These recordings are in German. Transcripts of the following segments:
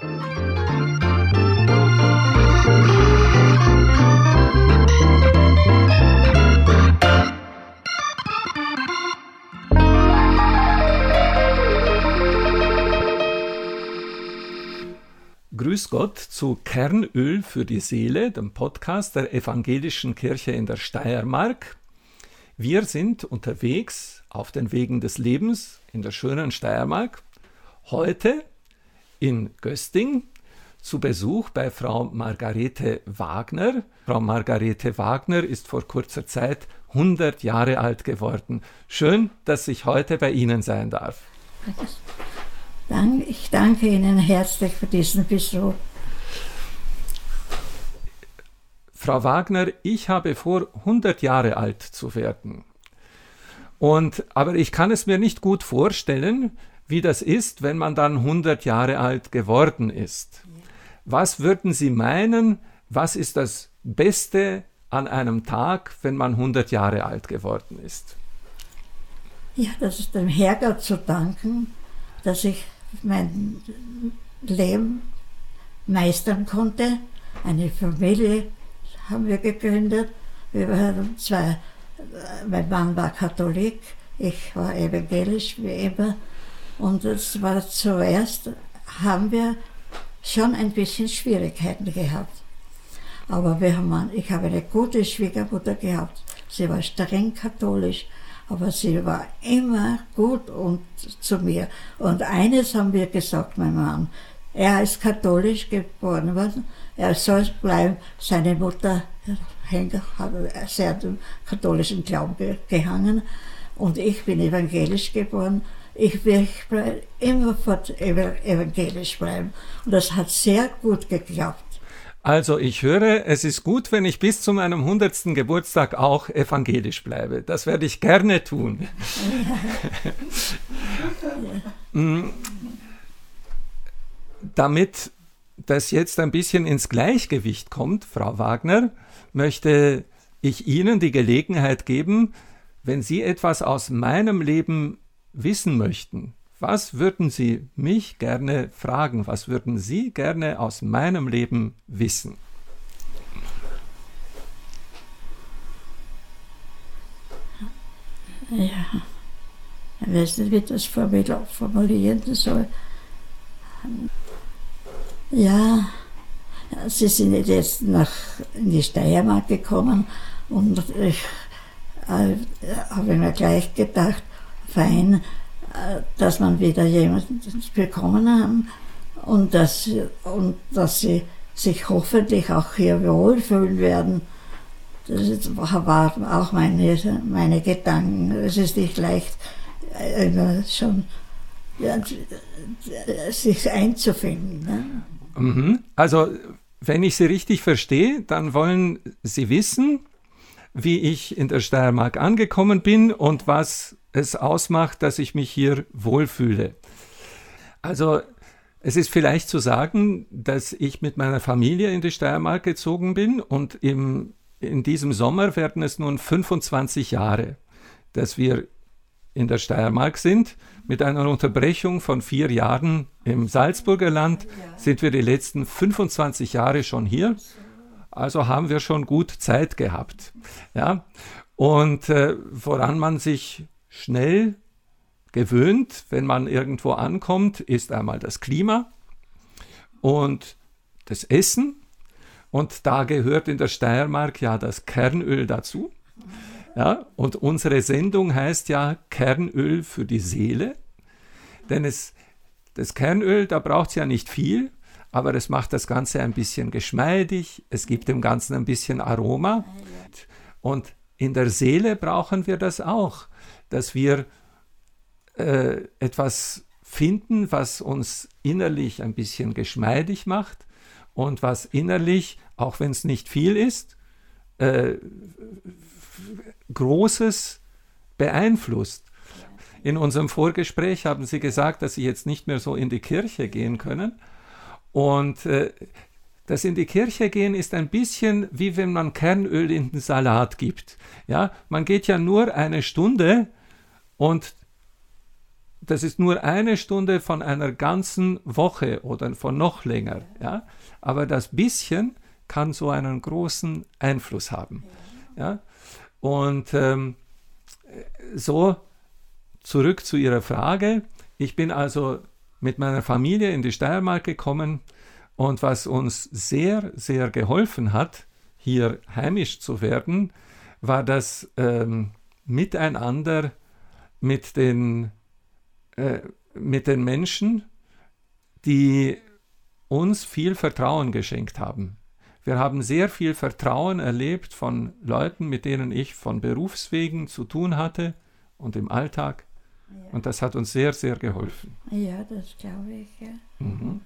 Grüß Gott zu Kernöl für die Seele, dem Podcast der Evangelischen Kirche in der Steiermark. Wir sind unterwegs auf den Wegen des Lebens in der schönen Steiermark. Heute in Gösting zu Besuch bei Frau Margarete Wagner. Frau Margarete Wagner ist vor kurzer Zeit 100 Jahre alt geworden. Schön, dass ich heute bei Ihnen sein darf. Ich danke Ihnen herzlich für diesen Besuch. Frau Wagner, ich habe vor, 100 Jahre alt zu werden. Und, aber ich kann es mir nicht gut vorstellen, wie das ist, wenn man dann 100 Jahre alt geworden ist. Was würden Sie meinen, was ist das Beste an einem Tag, wenn man 100 Jahre alt geworden ist? Ja, das ist dem Herrgott zu danken, dass ich mein Leben meistern konnte. Eine Familie haben wir gegründet. Wir waren zwei, mein Mann war Katholik, ich war evangelisch wie immer. Und es war zuerst, haben wir schon ein bisschen Schwierigkeiten gehabt. Aber wir haben, ich habe eine gute Schwiegermutter gehabt. Sie war streng katholisch aber sie war immer gut und zu mir. Und eines haben wir gesagt, mein Mann, er ist katholisch geboren worden, er soll bleiben, seine Mutter hat sehr dem katholischen Glauben gehangen und ich bin evangelisch geboren. Ich will immerfort evangelisch bleiben. Und das hat sehr gut geklappt. Also ich höre, es ist gut, wenn ich bis zu meinem 100. Geburtstag auch evangelisch bleibe. Das werde ich gerne tun. Mm. Damit das jetzt ein bisschen ins Gleichgewicht kommt, Frau Wagner, möchte ich Ihnen die Gelegenheit geben, wenn Sie etwas aus meinem Leben wissen möchten, was würden Sie mich gerne fragen? Was würden Sie gerne aus meinem Leben wissen? Ja, ich weiß nicht, wie ich das formulieren soll. Ja, Sie sind jetzt nach in die Steiermark gekommen und ich äh, habe mir gleich gedacht, fein, dass man wieder jemanden bekommen haben und dass, und dass sie sich hoffentlich auch hier wohlfühlen werden. Das war auch meine, meine Gedanken. Es ist nicht leicht, immer schon ja, sich einzufinden. Ne? Mhm. Also, wenn ich Sie richtig verstehe, dann wollen Sie wissen, wie ich in der Steiermark angekommen bin und was es ausmacht, dass ich mich hier wohlfühle. Also es ist vielleicht zu sagen, dass ich mit meiner Familie in die Steiermark gezogen bin und im, in diesem Sommer werden es nun 25 Jahre, dass wir in der Steiermark sind. Mit einer Unterbrechung von vier Jahren im Salzburger Land sind wir die letzten 25 Jahre schon hier. Also haben wir schon gut Zeit gehabt. Ja? Und äh, woran man sich schnell gewöhnt, wenn man irgendwo ankommt, ist einmal das Klima und das Essen. Und da gehört in der Steiermark ja das Kernöl dazu. Ja, und unsere Sendung heißt ja Kernöl für die Seele. Denn es, das Kernöl, da braucht es ja nicht viel, aber es macht das Ganze ein bisschen geschmeidig, es gibt dem Ganzen ein bisschen Aroma. Und in der Seele brauchen wir das auch dass wir äh, etwas finden, was uns innerlich ein bisschen geschmeidig macht und was innerlich, auch wenn es nicht viel ist, äh, Großes beeinflusst. In unserem Vorgespräch haben Sie gesagt, dass Sie jetzt nicht mehr so in die Kirche gehen können. Und äh, das in die Kirche gehen ist ein bisschen wie wenn man Kernöl in den Salat gibt. Ja, man geht ja nur eine Stunde und das ist nur eine Stunde von einer ganzen Woche oder von noch länger. Ja? Aber das bisschen kann so einen großen Einfluss haben. Ja? Und ähm, so zurück zu Ihrer Frage. Ich bin also mit meiner Familie in die Steiermark gekommen und was uns sehr, sehr geholfen hat, hier heimisch zu werden, war das ähm, Miteinander mit den, äh, mit den Menschen, die uns viel Vertrauen geschenkt haben. Wir haben sehr viel Vertrauen erlebt von Leuten, mit denen ich von Berufswegen zu tun hatte und im Alltag. Ja. Und das hat uns sehr, sehr geholfen. Ja, das glaube ich. Ja. Mhm.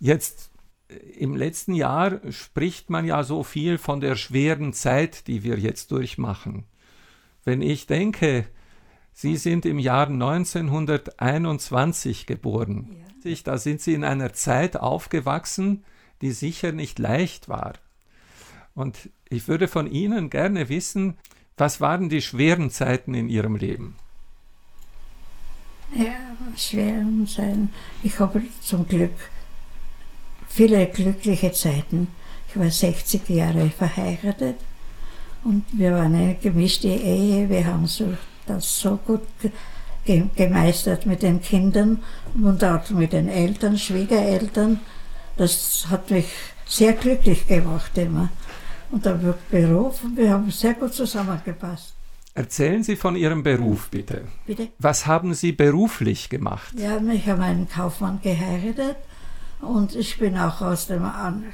Jetzt äh, im letzten Jahr spricht man ja so viel von der schweren Zeit, die wir jetzt durchmachen. Wenn ich denke, Sie sind im Jahr 1921 geboren. Ja. Da sind Sie in einer Zeit aufgewachsen, die sicher nicht leicht war. Und ich würde von Ihnen gerne wissen, was waren die schweren Zeiten in Ihrem Leben? Ja, schweren Zeiten. Ich habe zum Glück viele glückliche Zeiten. Ich war 60 Jahre verheiratet und wir waren eine gemischte Ehe. Wir haben so, das so gut gemeistert mit den Kindern und auch mit den Eltern, Schwiegereltern. Das hat mich sehr glücklich gemacht immer. Und der Beruf, wir haben sehr gut zusammengepasst. Erzählen Sie von Ihrem Beruf, bitte. Bitte? Was haben Sie beruflich gemacht? Ja, ich habe einen Kaufmann geheiratet und ich bin auch aus dem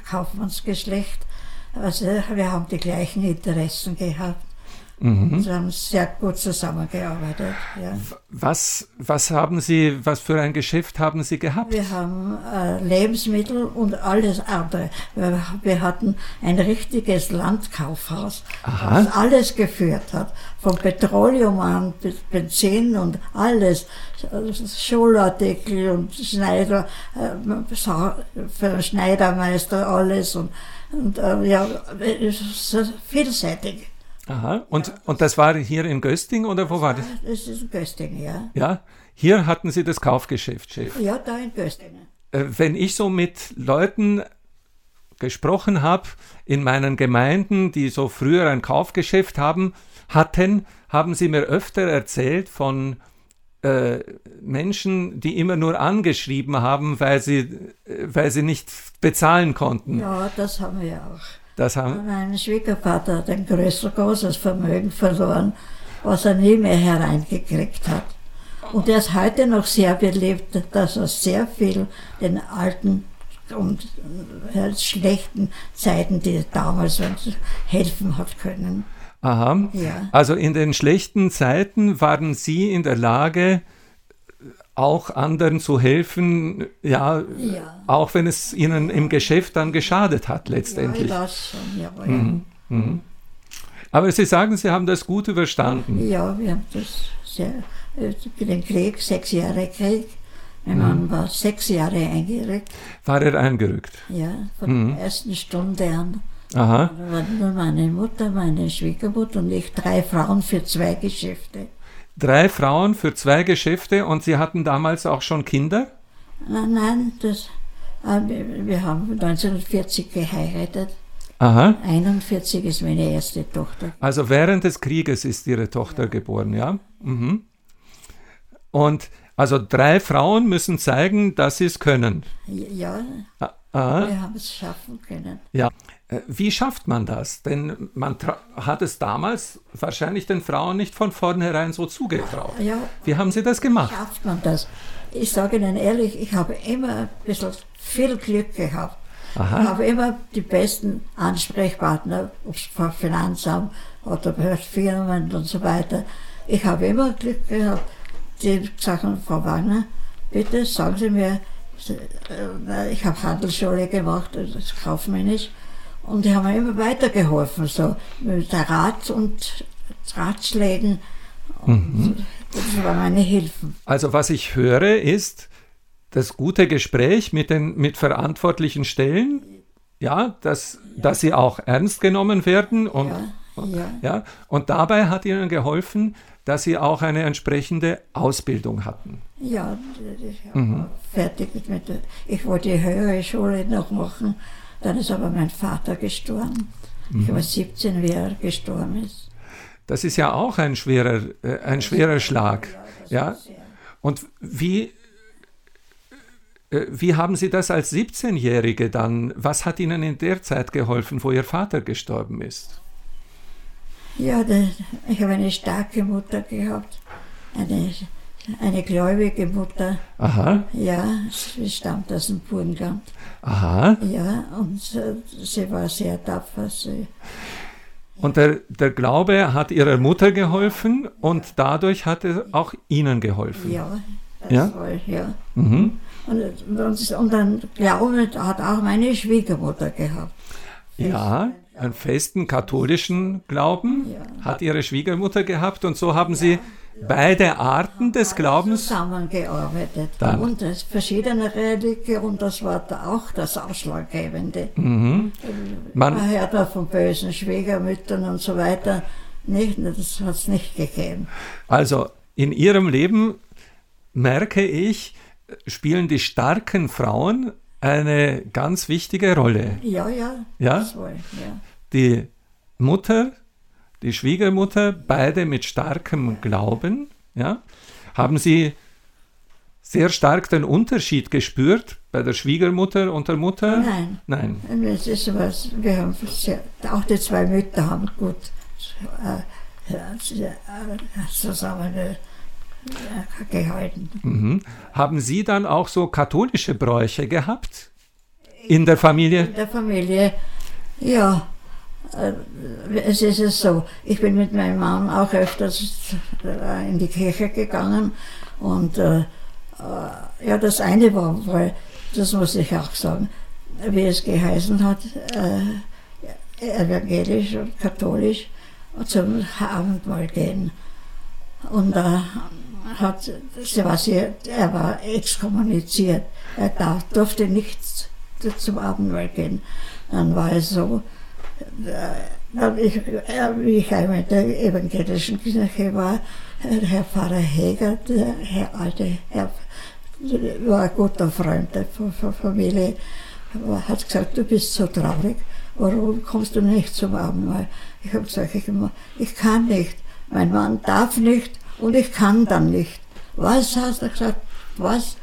Kaufmannsgeschlecht. Also wir haben die gleichen Interessen gehabt. Mhm. Wir haben sehr gut zusammengearbeitet. Ja. Was, was haben Sie, was für ein Geschäft haben Sie gehabt? Wir haben äh, Lebensmittel und alles andere. Wir, wir, hatten ein richtiges Landkaufhaus, Aha. das alles geführt hat. Von Petroleum an bis Benzin und alles. Schulartikel und Schneider, äh, für Schneidermeister alles und, und äh, ja, vielseitig. Aha. Und, ja. und das war hier in Gösting oder wo war das? Das ist in Gösting, ja. Ja, hier hatten Sie das Kaufgeschäft, Chef. Ja, da in Gösting. Äh, wenn ich so mit Leuten gesprochen habe in meinen Gemeinden, die so früher ein Kaufgeschäft haben, hatten, haben sie mir öfter erzählt von äh, Menschen, die immer nur angeschrieben haben, weil sie, äh, weil sie nicht bezahlen konnten. Ja, das haben wir auch. Das haben mein Schwiegervater hat ein größer, großes Vermögen verloren, was er nie mehr hereingekriegt hat. Und er ist heute noch sehr belebt, dass er sehr viel den alten und äh, schlechten Zeiten, die damals helfen hat können. Aha. Ja. Also in den schlechten Zeiten waren Sie in der Lage, auch anderen zu helfen, ja, ja, auch wenn es ihnen im Geschäft dann geschadet hat letztendlich. Ja, das schon, ja. Mhm. Mhm. Aber Sie sagen, Sie haben das gut überstanden. Ja, wir haben das sehr, äh, den Krieg, sechs Jahre Krieg. Mein mhm. Mann war sechs Jahre eingerückt. War er eingerückt? Ja, von mhm. der ersten Stunde an. Aha. Da waren nur meine Mutter, meine Schwiegermutter und ich, drei Frauen für zwei Geschäfte drei Frauen für zwei Geschäfte und Sie hatten damals auch schon Kinder? Nein, nein das, äh, wir haben 1940 geheiratet. Aha. 41 ist meine erste Tochter. Also während des Krieges ist Ihre Tochter ja. geboren, ja? Mhm. Und also drei Frauen müssen zeigen, dass sie es können. Ja, ah, wir haben es schaffen können. Ja, wie schafft man das? Denn man hat es damals wahrscheinlich den Frauen nicht von vornherein so zugetraut. Ja, Wie haben Sie das gemacht? Wie schafft man das? Ich sage Ihnen ehrlich, ich habe immer ein bisschen viel Glück gehabt. Aha. Ich habe immer die besten Ansprechpartner, ob es vom Finanzamt oder bei Firmen und so weiter. Ich habe immer Glück gehabt. Die sagen, Frau Wagner, bitte sagen Sie mir, äh, ich habe Handelsschule gemacht, das ist kaufmännisch. Und die haben mir immer weitergeholfen, so mit Rat und Ratschlägen. Und mhm. Das war meine Hilfe. Also was ich höre ist das gute Gespräch mit den mit verantwortlichen Stellen, ja, dass, ja. dass sie auch ernst genommen werden und, ja, Ja. Ja? Und dabei hat ihnen geholfen, dass sie auch eine entsprechende Ausbildung hatten. Ja, ich war fertig mit der, ich wollte die höhere Schule noch machen, dann ist aber mein Vater gestorben. Ich war 17, wie er gestorben ist. Das ist ja auch ein schwerer, äh, ein schwerer Schlag. Ja? Und wie, äh, wie haben Sie das als 17-Jährige dann, was hat Ihnen in der Zeit geholfen, wo Ihr Vater gestorben ist? Ja, da, ich habe eine starke Mutter gehabt, eine, eine gläubige Mutter. Aha, Ja, sie stammt aus dem Burgenland. aha. Ja, und sie war sehr tapfer. Sie, Und der, der Glaube hat Ihrer Mutter geholfen und dadurch hat er auch Ihnen geholfen. ja, das Ja? war ja. Mhm. Und, und, und dann Glaube hat auch meine Schwiegermutter gehabt. Ja, einen festen katholischen Glauben Ja. hat Ihre Schwiegermutter gehabt und so haben Sie beide Arten des Glaubens. zusammengearbeitet. Dann. Und es verschiedene Religionen, das war da auch das Ausschlaggebende. Mhm. Man Man, hört da von bösen Schwiegermüttern und so weiter. Nicht, das hat es nicht gegeben. also in Ihrem Leben merke ich, spielen die starken Frauen eine ganz wichtige Rolle. Ja, ja. Ja? Das war, ja. Die Mutter, die Schwiegermutter, beide mit starkem Glauben, ja, haben Sie sehr stark den Unterschied gespürt bei der Schwiegermutter und der Mutter? Nein. Nein. Es ist was, wir haben sehr, auch die zwei Mütter haben gut äh, äh, zusammen äh, gehalten. Mhm. Haben Sie dann auch so katholische Bräuche gehabt in der Familie? In der Familie, ja, es ist es so, ich bin mit meinem Mann auch öfters äh, in die Kirche gegangen und äh, äh, ja, das eine war, weil, das muss ich auch sagen, wie es geheißen hat, äh, evangelisch und katholisch zum Abendmahl gehen. Und da hat, sie war sehr, er war exkommuniziert. Er darf, durfte nicht zum Abendmahl gehen. Dann war es so, äh, ich, äh, wie ich einmal in der evangelischen Kirche war, äh, Herr Pfarrer Heger, der Herr alte Herr, war ein guter Freund der Familie, hat gesagt, du bist so traurig, warum kommst du nicht zum Abendmahl? Ich habe gesagt, ich, ich kann nicht, mein Mann darf nicht und ich kann dann nicht. Was hast du gesagt? Was?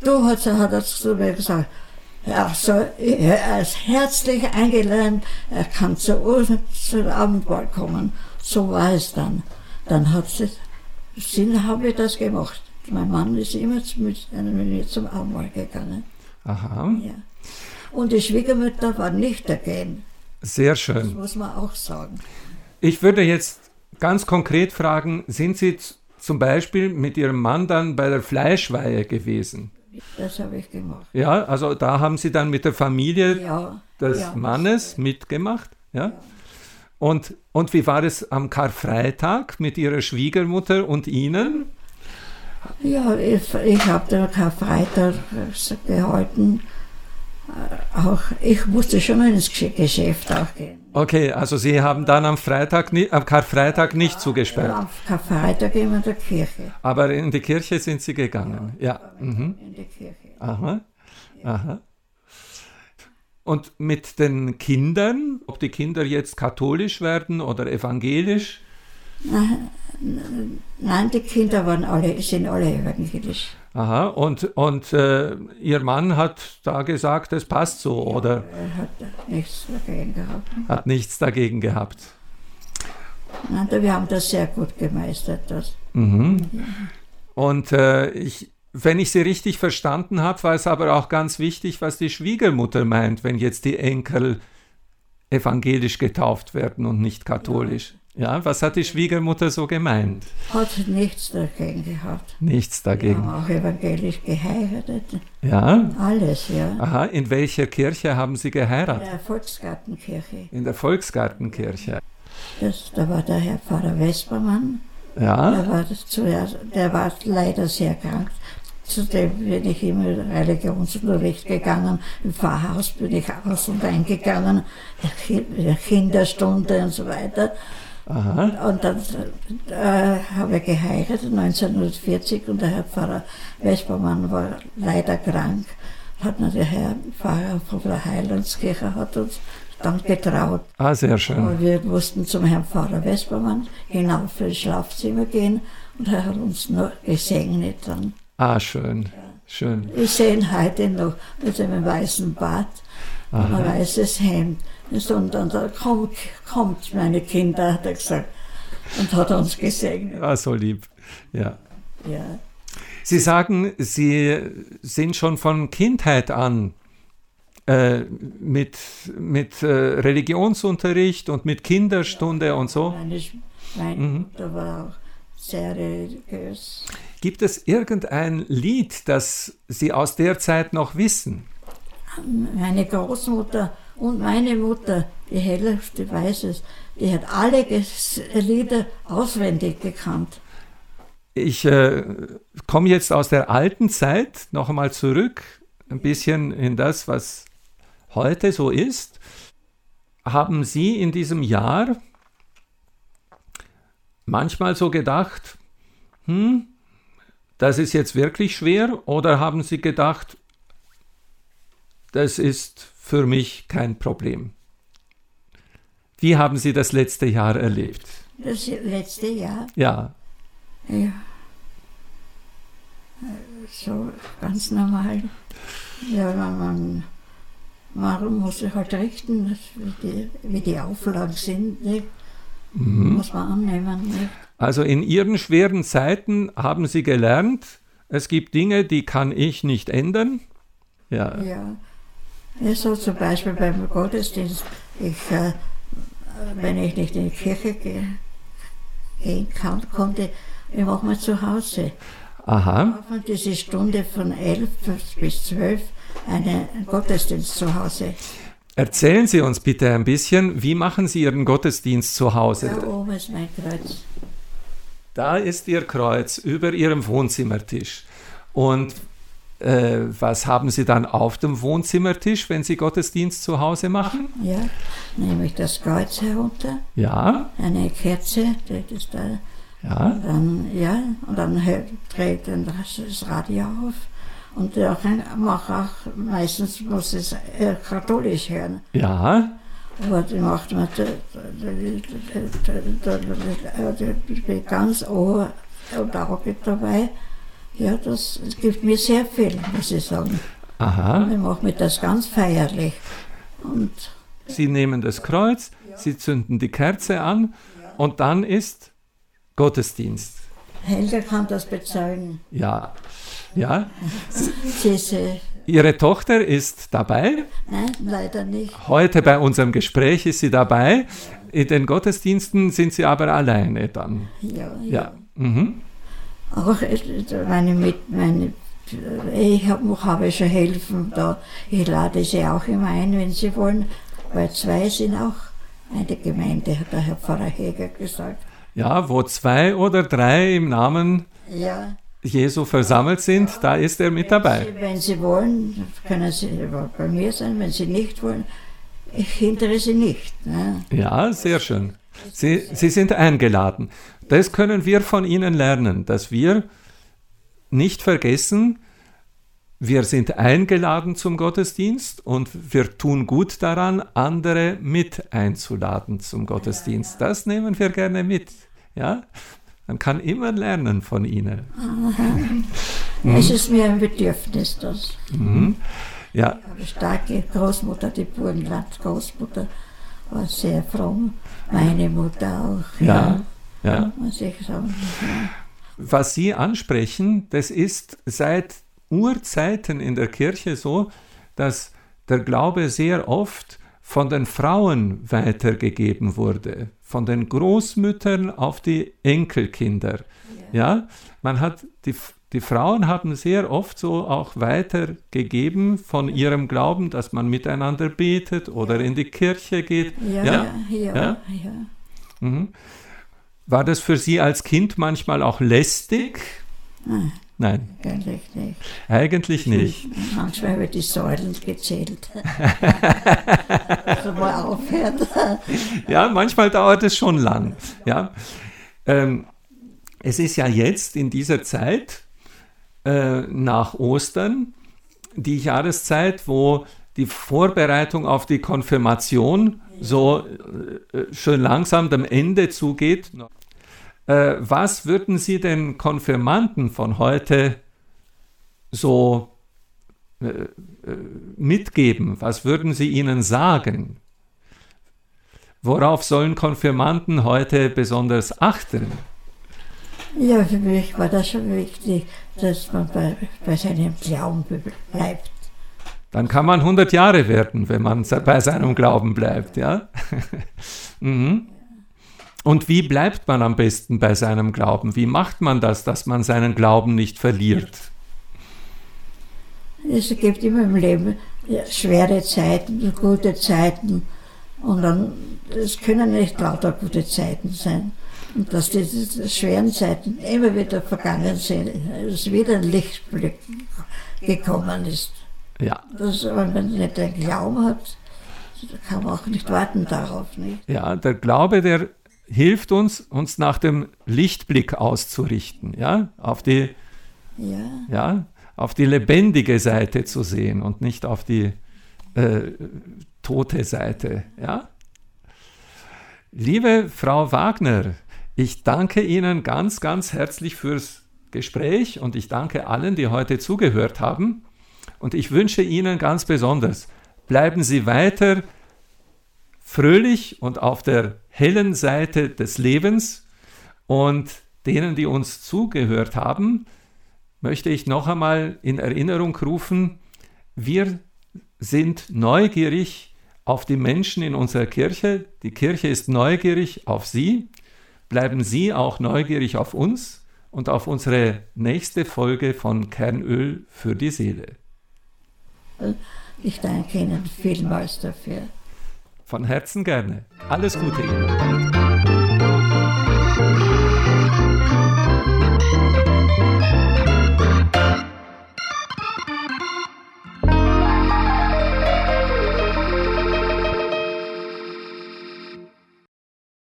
Du hat, hat er zu mir gesagt, ja, so, er ist herzlich eingeladen, er kann zu Abendmahl kommen. So war es dann. Dann hat sie, Sinn habe ich das gemacht. Mein Mann ist immer mit mir zum Abendmahl gegangen. Aha, Ja. Und die Schwiegermutter war nicht dagegen. sehr Das schön. muss man auch sagen. Ich würde jetzt ganz konkret fragen, sind Sie zum Beispiel mit Ihrem Mann dann bei der Fleischweihe gewesen? Das habe ich gemacht. Ja, also da haben Sie dann mit der Familie Ja. des ja. Mannes mitgemacht, ja? Und, und wie war es am Karfreitag mit Ihrer Schwiegermutter und Ihnen? Ja, ich, ich habe den Karfreitag gehalten. Auch ich musste schon ins Gesch- Geschäft auch gehen. Okay, also Sie haben dann am Freitag, am Karfreitag nicht zugesperrt, Am Karfreitag immer in der Kirche. aber in die Kirche sind Sie gegangen. Ja. Mhm. In die Kirche. Aha. Aha. Und mit den Kindern, ob die Kinder jetzt katholisch werden oder evangelisch? Nein, die Kinder waren alle, sind alle evangelisch. Aha. Und, und äh, Ihr Mann hat da gesagt, es passt so oder Er hat nichts dagegen gehabt. hat nichts dagegen gehabt? Nein, wir haben das sehr gut gemeistert. Das. Mhm. Und äh, ich, wenn ich Sie richtig verstanden habe, war es aber auch ganz wichtig, was die Schwiegermutter meint, wenn jetzt die Enkel evangelisch getauft werden und nicht katholisch. Ja, was hat die Schwiegermutter so gemeint? Hat nichts dagegen gehabt. Nichts Wir dagegen. haben auch evangelisch geheiratet. Ja? Alles, ja. Aha, in welcher Kirche haben Sie In geheiratet? der Volksgartenkirche. In der Volksgartenkirche. Das, da war der Herr Pfarrer Vespermann. Ja? Der war, zuerst, der war leider sehr krank. Zudem bin ich immer Religionsunterricht gegangen. Im Pfarrhaus bin ich aus und eingegangen, Kinderstunde und so weiter. Aha. Und dann äh, habe ich geheiratet 1940 und der Herr Pfarrer Wespermann war leider krank. Hat mir der Herr Pfarrer von der Heilandskirche hat uns dann getraut. Ah, sehr schön. Aber wir mussten zum Herrn Pfarrer Wespermann hinauf ins Schlafzimmer gehen und er hat uns nur gesegnet dann. Ah, schön, schön. Ich sehe ihn heute noch mit einem weißen Bart und ein weißes Hemd. Und dann da kommt, kommt meine Kinder, hat er gesagt, und hat uns gesegnet. Ah, so lieb, ja. Ja. Sie sagen, Sie sind schon von Kindheit an äh, mit, mit äh, Religionsunterricht und mit Kinderstunde ja, und so. Meine, meine mhm. Mutter war auch sehr religiös. Gibt es irgendein Lied, das Sie aus der Zeit noch wissen? Meine Großmutter und meine Mutter, die Hälfte weiß es, die hat alle Lieder auswendig gekannt. Ich äh, komme jetzt aus der alten Zeit noch einmal zurück, ein bisschen in das, was heute so ist. Haben Sie in diesem Jahr manchmal so gedacht, hm, das ist jetzt wirklich schwer? Oder haben Sie gedacht, das ist für mich kein Problem? Wie haben Sie das letzte Jahr erlebt? Das letzte Jahr? Ja. Ja. So ganz normal. Ja, man, man muss sich halt richten, wie die, wie die Auflagen sind. Nicht? Mhm. Muss man annehmen. Nicht? Also in Ihren schweren Zeiten haben Sie gelernt, es gibt Dinge, die kann ich nicht ändern. Ja. ja. Ja so zum Beispiel beim Gottesdienst. Ich, äh, wenn ich nicht in die Kirche ge gehen kann, konnte, ich mache mal zu Hause. Aha. Und diese Stunde von 11 bis 12 einen Gottesdienst zu Hause. Erzählen Sie uns bitte ein bisschen, wie machen Sie Ihren Gottesdienst zu Hause? Da oben ist mein Kreuz. Da ist Ihr Kreuz über Ihrem Wohnzimmertisch. Und äh, was haben Sie dann auf dem Wohnzimmertisch, wenn Sie Gottesdienst zu Hause machen? Ja, nehme ich das Kreuz herunter. Ja. Eine Kerze, das ist da. Ja. Und dann, ja, und dann drehe ich das Radio auf und der macht auch, meistens muss es äh, katholisch hören. Ja. Aber die macht man ganz Ohr und Auge dabei. Ja, das gibt mir sehr viel, muss ich sagen. Aha. Ich mache mir das ganz feierlich. Und Sie nehmen das Kreuz, Sie zünden die Kerze an und dann ist Gottesdienst. Helga kann das bezeugen. Ja. Ja. Diese Ihre Tochter ist dabei. Nein, leider nicht. Heute bei unserem Gespräch ist sie dabei. In den Gottesdiensten sind sie aber alleine dann. Ja, ja. ja. Mhm. Auch meine, mit, meine ich habe hab schon helfen da. Ich lade sie auch immer ein, wenn sie wollen, weil zwei sind auch eine Gemeinde, hat der Herr Pfarrer Heger gesagt. Ja, wo zwei oder drei im Namen ja. Jesu versammelt sind, da ist er mit dabei. Sie, wenn Sie wollen, können Sie bei mir sein. Wenn Sie nicht wollen, ich hindere Sie nicht. Ne? Ja, sehr schön. Sie, Sie sind eingeladen. Das können wir von Ihnen lernen, dass wir nicht vergessen, wir sind eingeladen zum Gottesdienst und wir tun gut daran, andere mit einzuladen zum Gottesdienst. Das nehmen wir gerne mit. Ja? Man kann immer lernen von ihnen. Mhm. Es ist mir ein Bedürfnis, das. Mhm. Ja. Ich habe starke Großmutter, die Burgenland Großmutter, war sehr fromm. Meine Mutter auch. Ja. ja. ja. Muss ich sagen. Ja. Was Sie ansprechen, das ist seit Urzeiten in der Kirche so, dass der Glaube sehr oft von den Frauen weitergegeben wurde, von den Großmüttern auf die Enkelkinder. Ja, ja? Man hat die, die Frauen haben sehr oft so auch weitergegeben von ihrem Glauben, dass man miteinander betet oder in die Kirche geht. Ja, ja, ja. ja? Mhm. War das für Sie als Kind manchmal auch lästig? Nein. Nein. Eigentlich nicht. Eigentlich nicht. Manchmal wird die Säulen gezählt. also mal aufhört. ja, manchmal dauert es schon lang. Ja. Ähm, es ist ja jetzt in dieser Zeit äh, nach Ostern die Jahreszeit, wo die Vorbereitung auf die Konfirmation so äh, äh schön langsam dem Ende zugeht. Äh, was würden Sie den Konfirmanden von heute so äh, äh, mitgeben? Was würden Sie ihnen sagen? Worauf sollen Konfirmanden heute besonders achten? Ja, für mich war das schon wichtig, dass man bei, bei seinem Glauben bleibt. Dann kann man 100 Jahre werden, wenn man bei seinem Glauben bleibt, ja? mhm. Und wie bleibt man am besten bei seinem Glauben? Wie macht man das, dass man seinen Glauben nicht verliert? Es gibt immer im Leben schwere Zeiten, gute Zeiten. Und dann, es können nicht lauter gute Zeiten sein. Und dass diese schweren Zeiten immer wieder vergangen sind, dass wieder ein Lichtblick gekommen ist. Ja. Dass, wenn man nicht den Glauben hat, kann man auch nicht warten darauf. Nicht? Ja, der Glaube, der hilft uns, uns nach dem Lichtblick auszurichten, ja, auf die, ja. ja auf die lebendige Seite zu sehen und nicht auf die äh, tote Seite, ja. Liebe Frau Wagner, ich danke Ihnen ganz, ganz herzlich fürs Gespräch und ich danke allen, die heute zugehört haben. Und ich wünsche Ihnen ganz besonders, bleiben Sie weiter fröhlich und auf der hellen Seite des Lebens. Und denen, die uns zugehört haben, möchte ich noch einmal in Erinnerung rufen, wir sind neugierig auf die Menschen in unserer Kirche. Die Kirche ist neugierig auf Sie. Bleiben Sie auch neugierig auf uns und auf unsere nächste Folge von Kernöl für die Seele. Ich danke Ihnen vielmals dafür. Von Herzen gerne. Alles Gute Ihnen.